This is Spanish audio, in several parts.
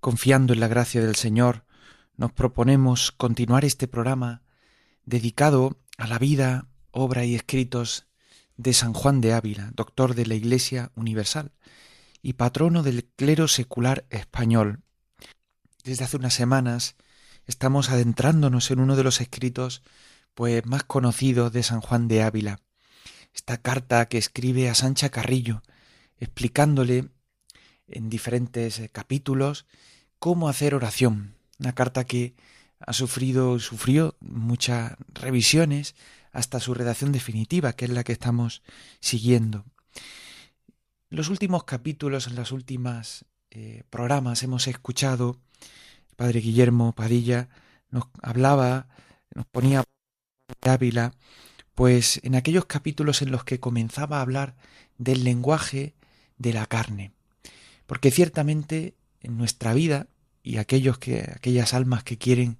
confiando en la gracia del Señor, nos proponemos continuar este programa dedicado a la vida, obra y escritos de San Juan de Ávila, doctor de la Iglesia Universal y patrono del clero secular español. Desde hace unas semanas estamos adentrándonos en uno de los escritos pues más conocidos de San Juan de Ávila, esta carta que escribe a Sancha Carrillo, explicándole en diferentes eh, capítulos cómo hacer oración. Una carta que ha sufrido, sufrió muchas revisiones hasta su redacción definitiva, que es la que estamos siguiendo. En los últimos capítulos, en los últimos eh, programas, hemos escuchado, el padre Guillermo Padilla nos hablaba, nos ponía Ávila pues en aquellos capítulos en los que comenzaba a hablar del lenguaje de la carne. Porque ciertamente en nuestra vida y aquellos que aquellas almas que quieren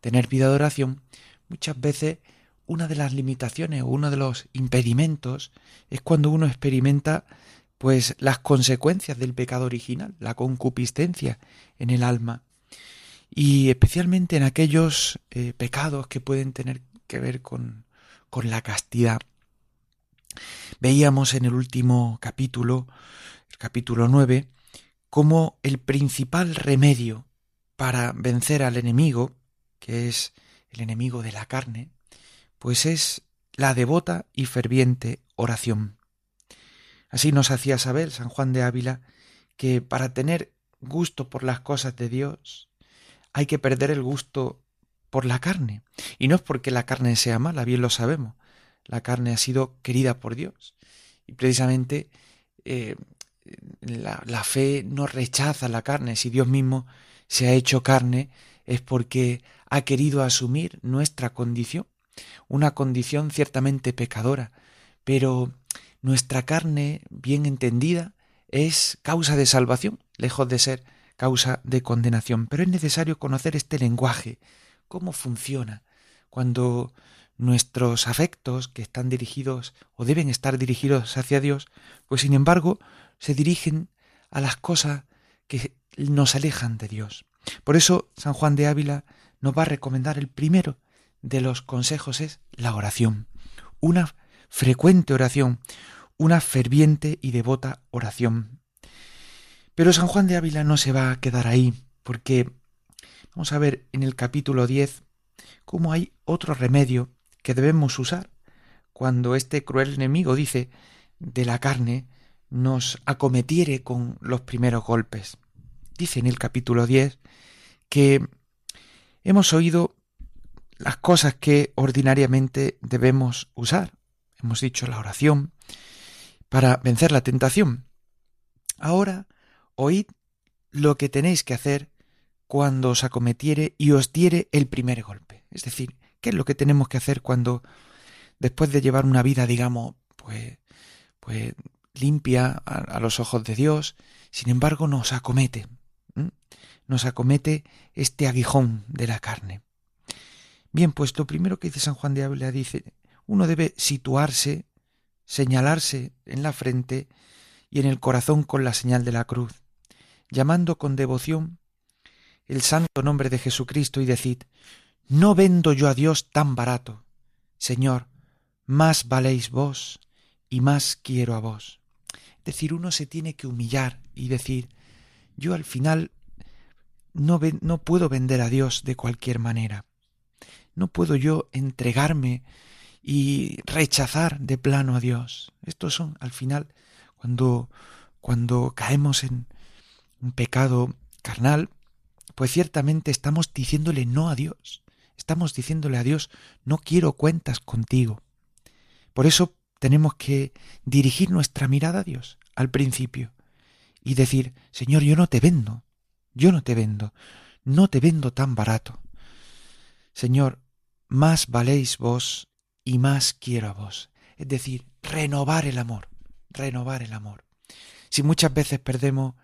tener vida de oración, muchas veces una de las limitaciones o uno de los impedimentos es cuando uno experimenta pues las consecuencias del pecado original, la concupiscencia en el alma y especialmente en aquellos eh, pecados que pueden tener que ver con con la castidad. Veíamos en el último capítulo, el capítulo 9, cómo el principal remedio para vencer al enemigo, que es el enemigo de la carne, pues es la devota y ferviente oración. Así nos hacía saber San Juan de Ávila que para tener gusto por las cosas de Dios hay que perder el gusto por la carne. Y no es porque la carne sea mala, bien lo sabemos. La carne ha sido querida por Dios. Y precisamente eh, la, fe no rechaza la carne. Si Dios mismo se ha hecho carne, es porque ha querido asumir nuestra condición, una condición ciertamente pecadora, pero nuestra carne, bien entendida, es causa de salvación, lejos de ser causa de condenación. Pero es necesario conocer este lenguaje cómo funciona cuando nuestros afectos que están dirigidos o deben estar dirigidos hacia Dios, pues sin embargo se dirigen a las cosas que nos alejan de Dios. Por eso San Juan de Ávila nos va a recomendar el primero de los consejos es la oración, una frecuente oración, una ferviente y devota oración. Pero San Juan de Ávila no se va a quedar ahí, porque Vamos a ver en el capítulo 10 cómo hay otro remedio que debemos usar cuando este cruel enemigo dice de la carne nos acometiere con los primeros golpes. Dice en el capítulo 10 que hemos oído las cosas que ordinariamente debemos usar. Hemos dicho la oración para vencer la tentación. Ahora oíd lo que tenéis que hacer cuando os acometiere y os diere el primer golpe. Es decir, ¿qué es lo que tenemos que hacer cuando, después de llevar una vida, digamos, pues, pues limpia a, los ojos de Dios, sin embargo nos acomete, nos acomete este aguijón de la carne. Bien, pues lo primero que dice San Juan de Ávila dice, uno debe situarse, señalarse en la frente y en el corazón con la señal de la cruz, llamando con devoción el santo nombre de Jesucristo y decid, no vendo yo a Dios tan barato. Señor, más valéis vos y más quiero a vos. Decir, uno se tiene que humillar y decir, yo al final no, no puedo vender a Dios de cualquier manera. No puedo yo entregarme y rechazar de plano a Dios. Estos son, al final, cuando, cuando caemos en un pecado carnal, pues ciertamente estamos diciéndole no a Dios. Estamos diciéndole a Dios, no quiero cuentas contigo. Por eso tenemos que dirigir nuestra mirada a Dios al principio y decir, Señor, yo no te vendo, yo no te vendo, no te vendo tan barato. Señor, más valéis vos y más quiero a vos. Es decir, renovar el amor, renovar el amor. Si muchas veces perdemos,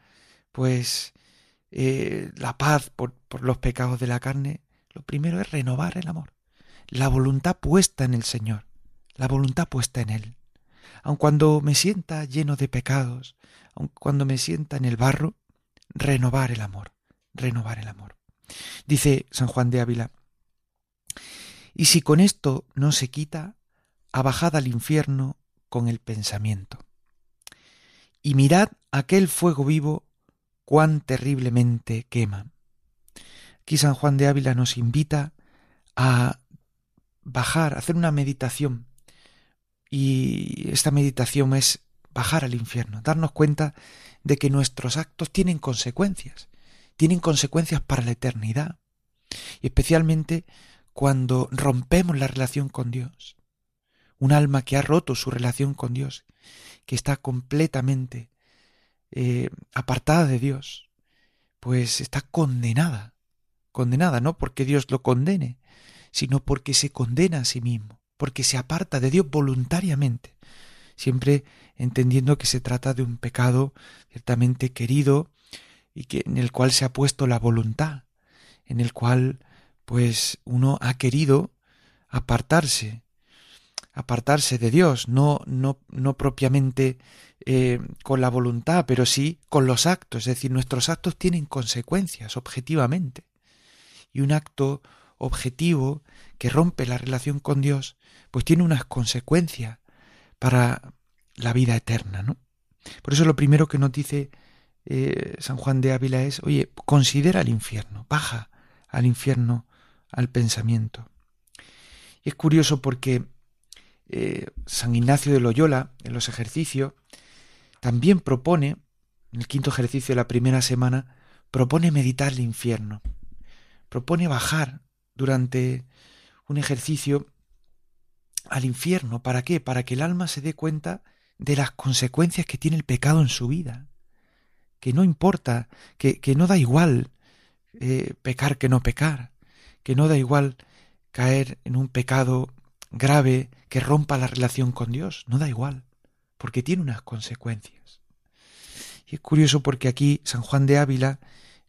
pues, eh, la paz por, por los pecados de la carne, lo primero es renovar el amor. La voluntad puesta en el Señor, la voluntad puesta en Él. Aun cuando me sienta lleno de pecados, aun cuando me sienta en el barro, renovar el amor, renovar el amor. Dice San Juan de Ávila, y si con esto no se quita, abajad al infierno con el pensamiento. Y mirad aquel fuego vivo cuán terriblemente quema. Aquí San Juan de Ávila nos invita a bajar, a hacer una meditación. Y esta meditación es bajar al infierno, darnos cuenta de que nuestros actos tienen consecuencias, tienen consecuencias para la eternidad. Y especialmente cuando rompemos la relación con Dios. Un alma que ha roto su relación con Dios, que está completamente eh, apartada de Dios, pues está condenada, condenada no porque Dios lo condene, sino porque se condena a sí mismo, porque se aparta de Dios voluntariamente, siempre entendiendo que se trata de un pecado ciertamente querido y que en el cual se ha puesto la voluntad, en el cual pues uno ha querido apartarse, apartarse de Dios, no, no, no propiamente eh, con la voluntad, pero sí con los actos, es decir, nuestros actos tienen consecuencias objetivamente. Y un acto objetivo que rompe la relación con Dios, pues tiene unas consecuencias para la vida eterna, ¿no? Por eso lo primero que nos dice eh, San Juan de Ávila es, oye, considera el infierno, baja al infierno al pensamiento. Y es curioso porque eh, San Ignacio de Loyola, en los ejercicios, también propone, en el quinto ejercicio de la primera semana, propone meditar el infierno. Propone bajar durante un ejercicio al infierno. ¿Para qué? Para que el alma se dé cuenta de las consecuencias que tiene el pecado en su vida. Que no importa, que, que no da igual eh, pecar que no pecar, que no da igual caer en un pecado grave que rompa la relación con Dios, no da igual, porque tiene unas consecuencias. Y es curioso porque aquí San Juan de Ávila,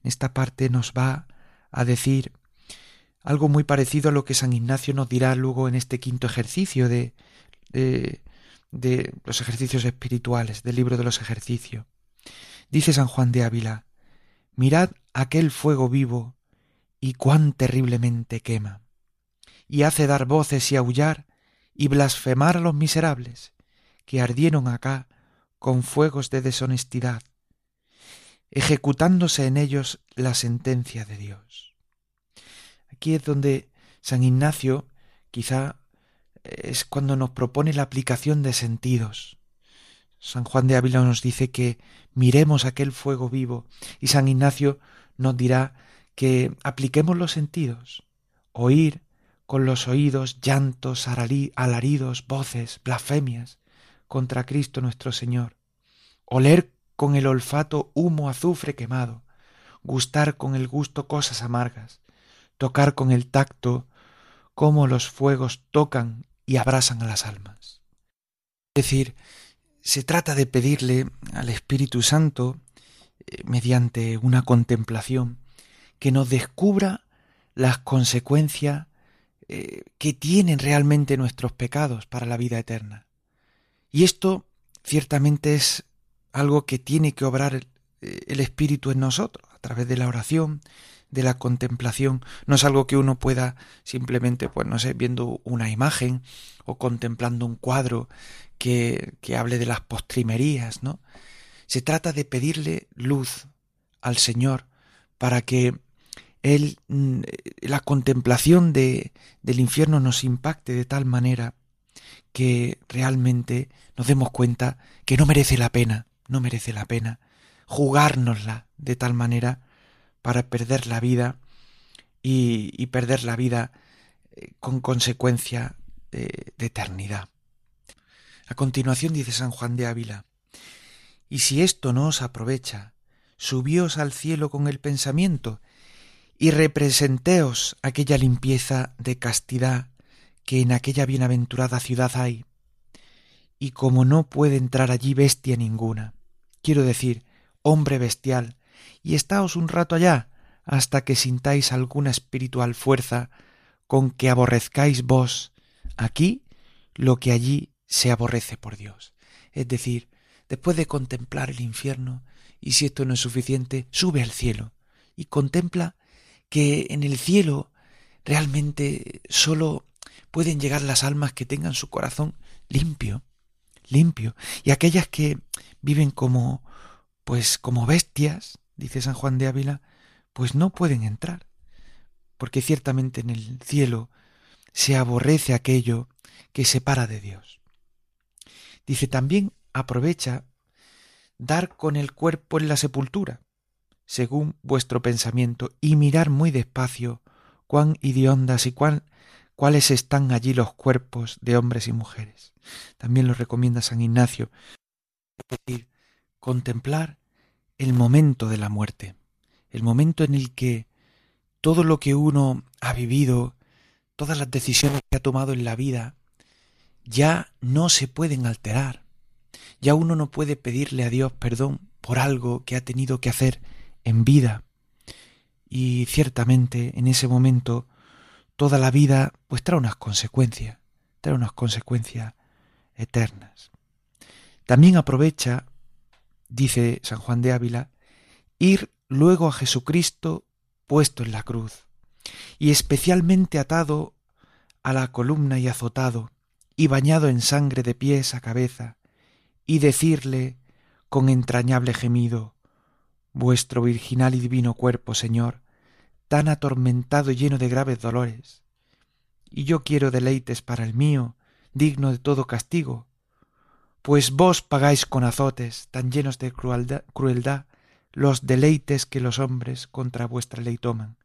en esta parte, nos va a decir algo muy parecido a lo que San Ignacio nos dirá luego en este quinto ejercicio de, de, de los ejercicios espirituales, del libro de los ejercicios. Dice San Juan de Ávila, mirad aquel fuego vivo y cuán terriblemente quema, y hace dar voces y aullar y blasfemar a los miserables que ardieron acá con fuegos de deshonestidad, ejecutándose en ellos la sentencia de Dios. Aquí es donde San Ignacio quizá es cuando nos propone la aplicación de sentidos. San Juan de Ávila nos dice que miremos aquel fuego vivo y San Ignacio nos dirá que apliquemos los sentidos, oír con los oídos llantos, alaridos, voces, blasfemias contra Cristo nuestro Señor, oler con el olfato humo, azufre quemado, gustar con el gusto cosas amargas, tocar con el tacto cómo los fuegos tocan y abrasan a las almas. Es decir, se trata de pedirle al Espíritu Santo, eh, mediante una contemplación, que nos descubra las consecuencias eh, que tienen realmente nuestros pecados para la vida eterna. Y esto ciertamente es algo que tiene que obrar el, eh, el Espíritu en nosotros, a través de la oración, de la contemplación. No es algo que uno pueda simplemente, pues no sé, viendo una imagen o contemplando un cuadro que, que hable de las postrimerías, ¿no? Se trata de pedirle luz al Señor para que el, mm, la contemplación de, del infierno nos impacte de tal manera que realmente nos demos cuenta que no merece la pena, no merece la pena jugárnosla de tal manera para perder la vida y, perder la vida eh, con consecuencia de, de eternidad. A continuación dice San Juan de Ávila, y si esto no os aprovecha, subíos al cielo con el pensamiento y representeos aquella limpieza de castidad que en aquella bienaventurada ciudad hay. Y como no puede entrar allí bestia ninguna, quiero decir, hombre bestial, y estáos un rato allá hasta que sintáis alguna espiritual fuerza con que aborrezcáis vos aquí lo que allí se aborrece por Dios. Es decir, después de contemplar el infierno, y si esto no es suficiente, sube al cielo y contempla que en el cielo realmente solo pueden llegar las almas que tengan su corazón limpio, limpio, y aquellas que viven como pues como bestias, dice San Juan de Ávila, pues no pueden entrar, porque ciertamente en el cielo se aborrece aquello que separa de Dios. Dice también aprovecha dar con el cuerpo en la sepultura, según vuestro pensamiento, y mirar muy despacio cuán idiondas y cuán cuáles están allí los cuerpos de hombres y mujeres. También lo recomienda San Ignacio. Es decir, contemplar el momento de la muerte, el momento en el que todo lo que uno ha vivido, todas las decisiones que ha tomado en la vida, ya no se pueden alterar. Ya uno no puede pedirle a Dios perdón por algo que ha tenido que hacer en vida. Y ciertamente en ese momento toda la vida pues trae unas consecuencias, trae unas consecuencias eternas. También aprovecha, dice San Juan de Ávila, ir luego a Jesucristo puesto en la cruz, y especialmente atado a la columna y azotado, y bañado en sangre de pies a cabeza, y decirle con entrañable gemido, Vuestro virginal y divino cuerpo, Señor, tan atormentado y lleno de graves dolores, y yo quiero deleites para el mío, digno de todo castigo, pues vos pagáis con azotes tan llenos de crueldad, los deleites que los hombres contra vuestra ley toman.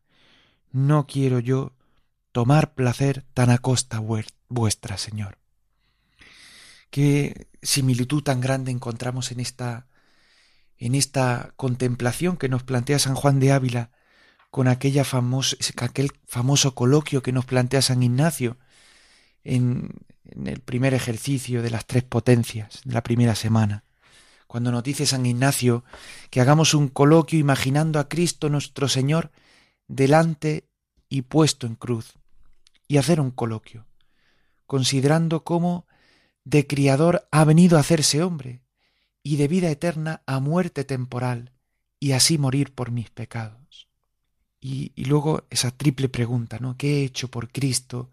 No quiero yo tomar placer tan a costa vuestra, Señor. Qué similitud tan grande encontramos en esta en esta contemplación que nos plantea San Juan de Ávila con aquella aquel famoso coloquio que nos plantea San Ignacio en, en el primer ejercicio de las tres potencias de la primera semana cuando nos dice San Ignacio que hagamos un coloquio imaginando a Cristo nuestro Señor delante y puesto en cruz, y hacer un coloquio, considerando cómo de criador ha venido a hacerse hombre, y de vida eterna a muerte temporal, y así morir por mis pecados. Y, y, luego esa triple pregunta, ¿no? ¿Qué he hecho por Cristo?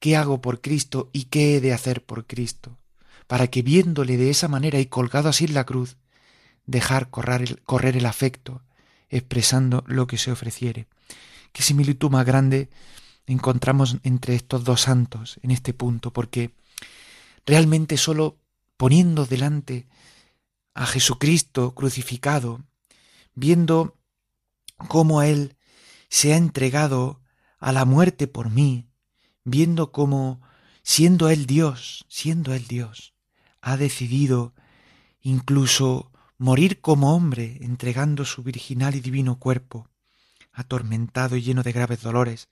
¿Qué hago por Cristo? ¿Y qué he de hacer por Cristo? Para que viéndole de esa manera y colgado así en la cruz, dejar correr el, correr el afecto, expresando lo que se ofreciere. Qué similitud más grande encontramos entre estos dos santos en este punto, porque realmente solo poniendo delante a Jesucristo crucificado, viendo cómo a Él se ha entregado a la muerte por mí, viendo cómo, siendo Él Dios, siendo Él Dios, ha decidido incluso morir como hombre, entregando su virginal y divino cuerpo, atormentado y lleno de graves dolores.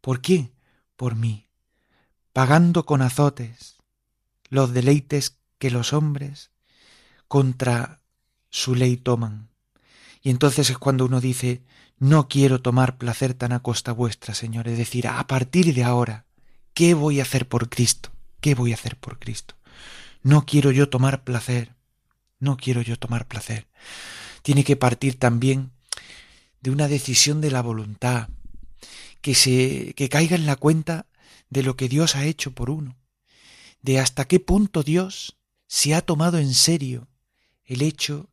¿Por qué? Por mí, pagando con azotes los deleites que los hombres contra su ley toman. Y entonces es cuando uno dice, no quiero tomar placer tan a costa vuestra, Señor, es decir, a partir de ahora, ¿qué voy a hacer por Cristo? ¿Qué voy a hacer por Cristo? No quiero yo tomar placer, no quiero yo tomar placer. Tiene que partir también de una decisión de la voluntad, que se que caiga en la cuenta de lo que Dios ha hecho por uno, de hasta qué punto Dios se ha tomado en serio el hecho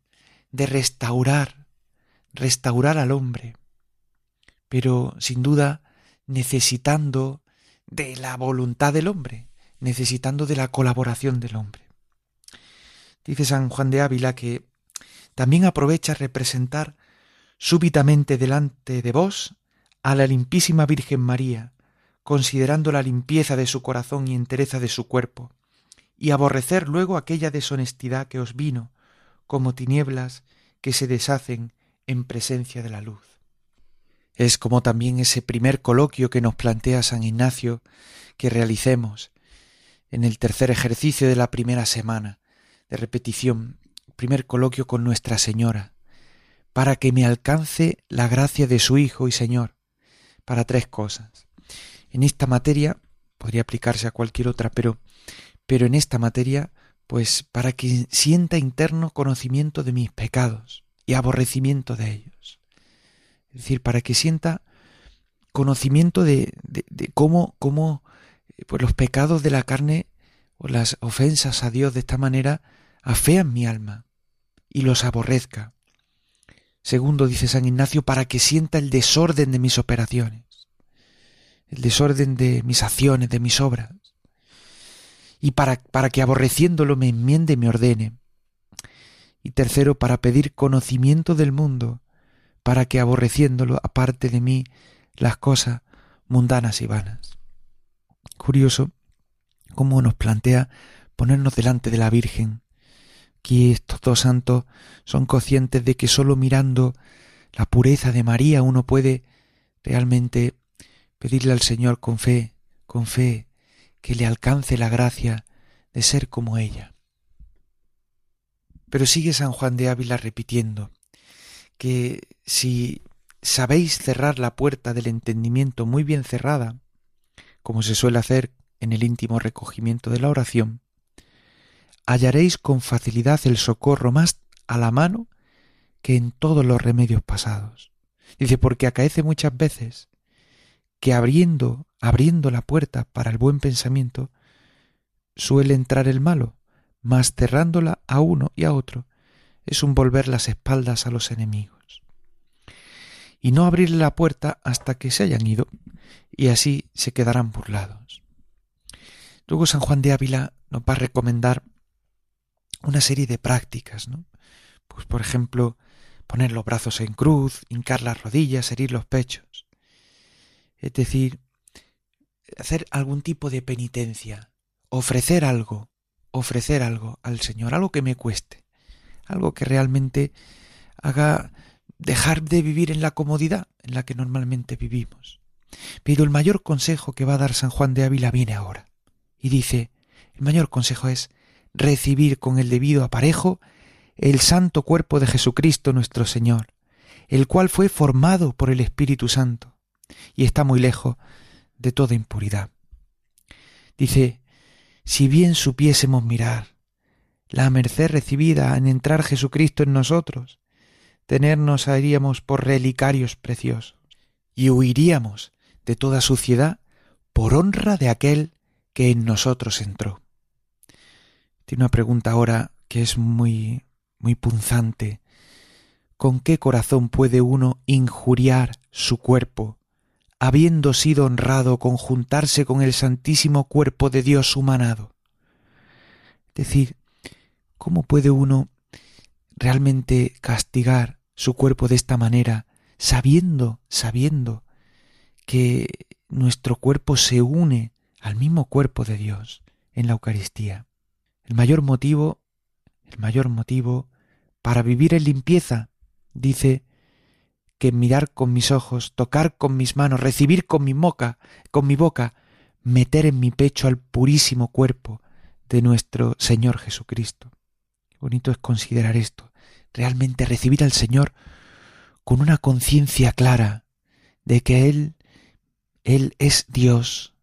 de restaurar, restaurar al hombre, pero sin duda necesitando de la voluntad del hombre, necesitando de la colaboración del hombre. Dice San Juan de Ávila que también aprovecha representar súbitamente delante de vos a la limpísima Virgen María, considerando la limpieza de su corazón y entereza de su cuerpo, y aborrecer luego aquella deshonestidad que os vino, como tinieblas que se deshacen en presencia de la luz. Es como también ese primer coloquio que nos plantea San Ignacio que realicemos en el tercer ejercicio de la primera semana de repetición, primer coloquio con Nuestra Señora, para que me alcance la gracia de su Hijo y Señor, para tres cosas. En esta materia, podría aplicarse a cualquier otra, pero, pero en esta materia, pues para que sienta interno conocimiento de mis pecados y aborrecimiento de ellos. Es decir, para que sienta conocimiento de, de, cómo, cómo pues los pecados de la carne o las ofensas a Dios de esta manera afean mi alma y los aborrezca. Segundo, dice San Ignacio, para que sienta el desorden de mis operaciones, el desorden de mis acciones, de mis obras, y para, para que aborreciéndolo me enmiende y me ordene. Y tercero, para pedir conocimiento del mundo, para que aborreciéndolo aparte de mí las cosas mundanas y vanas. Curioso cómo nos plantea ponernos delante de la Virgen, que estos dos santos son conscientes de que sólo mirando la pureza de María uno puede realmente pedirle al Señor con fe, con fe, que le alcance la gracia de ser como ella. Pero sigue San Juan de Ávila repitiendo que si sabéis cerrar la puerta del entendimiento muy bien cerrada, como se suele hacer en el íntimo recogimiento de la oración, hallaréis con facilidad el socorro más a la mano que en todos los remedios pasados. Dice, porque acaece muchas veces que abriendo, abriendo la puerta para el buen pensamiento, suele entrar el malo, mas cerrándola a uno y a otro es un volver las espaldas a los enemigos. Y no abrirle la puerta hasta que se hayan ido, y así se quedarán burlados. Luego San Juan de Ávila nos va a recomendar una serie de prácticas, ¿no? Pues por ejemplo, poner los brazos en cruz, hincar las rodillas, herir los pechos. Es decir, hacer algún tipo de penitencia, ofrecer algo, ofrecer algo al Señor, algo que me cueste, algo que realmente haga dejar de vivir en la comodidad en la que normalmente vivimos. Pero el mayor consejo que va a dar San Juan de Ávila viene ahora. Y dice, el mayor consejo es recibir con el debido aparejo el santo cuerpo de Jesucristo nuestro Señor, el cual fue formado por el Espíritu Santo y está muy lejos de toda impuridad. Dice, si bien supiésemos mirar la merced recibida en entrar Jesucristo en nosotros, tenernos haríamos por relicarios preciosos y huiríamos de toda suciedad por honra de aquel que en nosotros entró. Tiene una pregunta ahora que es muy muy punzante. ¿Con qué corazón puede uno injuriar su cuerpo, habiendo sido honrado con juntarse con el santísimo cuerpo de Dios humanado? Es decir, ¿cómo puede uno realmente castigar su cuerpo de esta manera, sabiendo, sabiendo que nuestro cuerpo se une al mismo cuerpo de Dios en la Eucaristía. El mayor motivo, el mayor motivo para vivir en limpieza, dice que mirar con mis ojos, tocar con mis manos, recibir con mi boca, con mi boca, meter en mi pecho al purísimo cuerpo de nuestro Señor Jesucristo. bonito es considerar esto, realmente recibir al Señor con una conciencia clara de que Él, Él es Dios,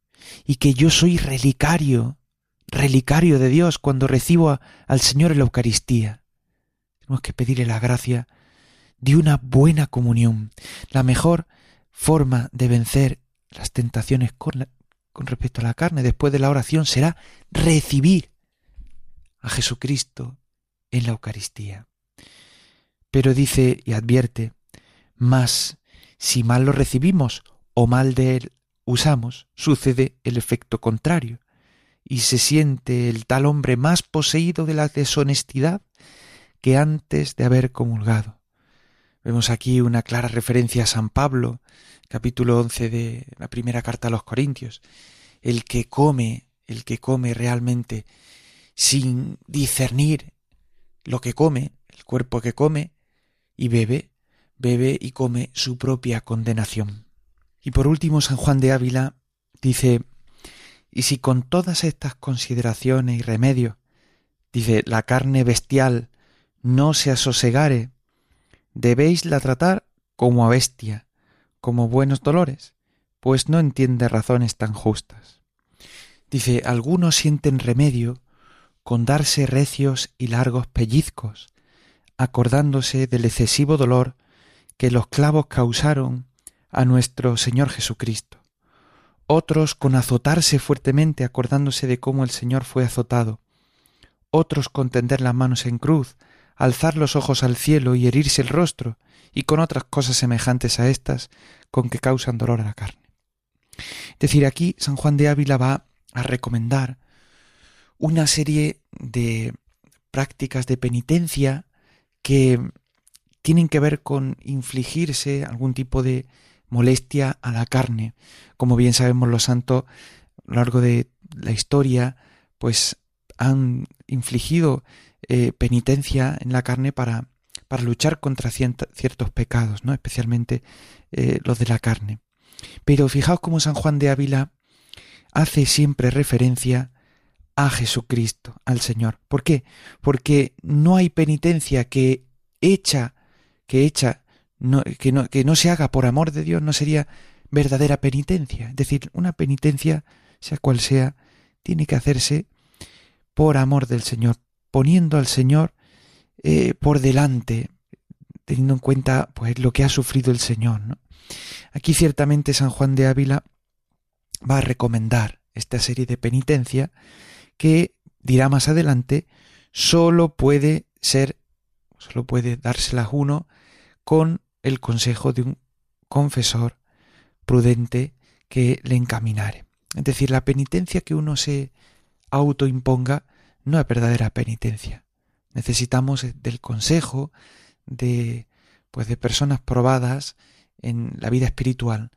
y que yo soy relicario, relicario de Dios cuando recibo al Señor en la Eucaristía. Tenemos que pedirle la gracia de una buena comunión. La mejor forma de vencer las tentaciones con, con respecto a la carne después de la oración será recibir a Jesucristo en la Eucaristía. Pero dice y advierte, más si mal lo recibimos o mal de él usamos, sucede el efecto contrario, y se siente el tal hombre más poseído de la deshonestidad que antes de haber comulgado. Vemos aquí una clara referencia a San Pablo, capítulo once de la primera carta a los Corintios. El que come, el que come realmente sin discernir lo que come, el cuerpo que come y bebe, bebe y come su propia condenación. Y por último, San Juan de Ávila dice, y si con todas estas consideraciones y remedios, dice, la carne bestial no se asosegare, debéis la tratar como a bestia, como buenos dolores, pues no entiende razones tan justas. Dice, algunos sienten remedio con darse recios y largos pellizcos, acordándose del excesivo dolor que los clavos causaron a nuestro Señor Jesucristo. Otros con azotarse fuertemente acordándose de cómo el Señor fue azotado. Otros con tender las manos en cruz, alzar los ojos al cielo y herirse el rostro, y con otras cosas semejantes a estas con que causan dolor a la carne. Es decir, aquí San Juan de Ávila va a recomendar una serie de prácticas de penitencia que tienen que ver con infligirse algún tipo de molestia a la carne. Como bien sabemos los santos a lo largo de la historia, pues han infligido eh, penitencia en la carne para, para luchar contra ciertos pecados, ¿no? especialmente eh, los de la carne. Pero fijaos cómo San Juan de Ávila hace siempre referencia a Jesucristo, al Señor. ¿Por qué? Porque no hay penitencia que hecha, que hecha, no, que, no, que no se haga por amor de Dios, no sería verdadera penitencia. Es decir, una penitencia, sea cual sea, tiene que hacerse por amor del Señor, poniendo al Señor eh, por delante, teniendo en cuenta pues lo que ha sufrido el Señor. Aquí ciertamente San Juan de Ávila va a recomendar esta serie de penitencia que dirá más adelante solo puede ser, solo puede dárselas uno con el consejo de un confesor prudente que le encaminare. Es decir, la penitencia que uno se autoimponga no es verdadera penitencia. Necesitamos del consejo de pues de personas probadas en la vida espiritual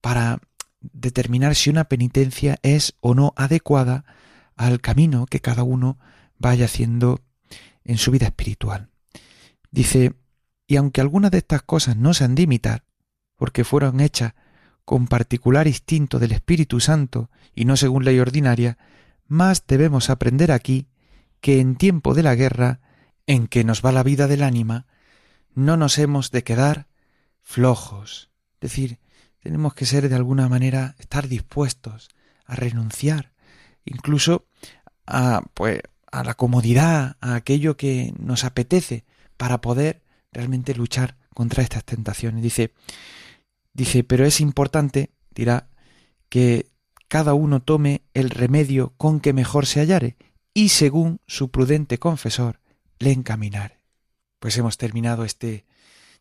para determinar si una penitencia es o no adecuada al camino que cada uno vaya haciendo en su vida espiritual. Dice, y aunque algunas de estas cosas no se han de imitar, porque fueron hechas con particular instinto del Espíritu Santo y no según ley ordinaria, más debemos aprender aquí que en tiempo de la guerra, en que nos va la vida del ánima, no nos hemos de quedar flojos. Es decir, tenemos que ser de alguna manera, estar dispuestos a renunciar incluso a, pues, a la comodidad, a aquello que nos apetece para poder realmente luchar contra estas tentaciones. Dice, dice, pero es importante, dirá, que cada uno tome el remedio con que mejor se hallare y según su prudente confesor le encaminare. Pues hemos terminado este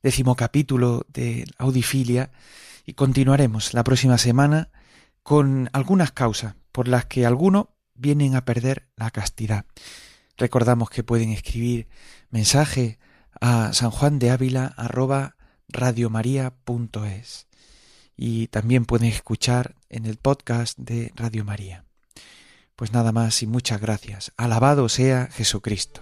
décimo capítulo de Audifilia y continuaremos la próxima semana con algunas causas por las que algunos vienen a perder la castidad. Recordamos que pueden escribir mensaje a San Juan de Ávila arroba radiomaria.es y también pueden escuchar en el podcast de Radio María. Pues nada más y muchas gracias. Alabado sea Jesucristo.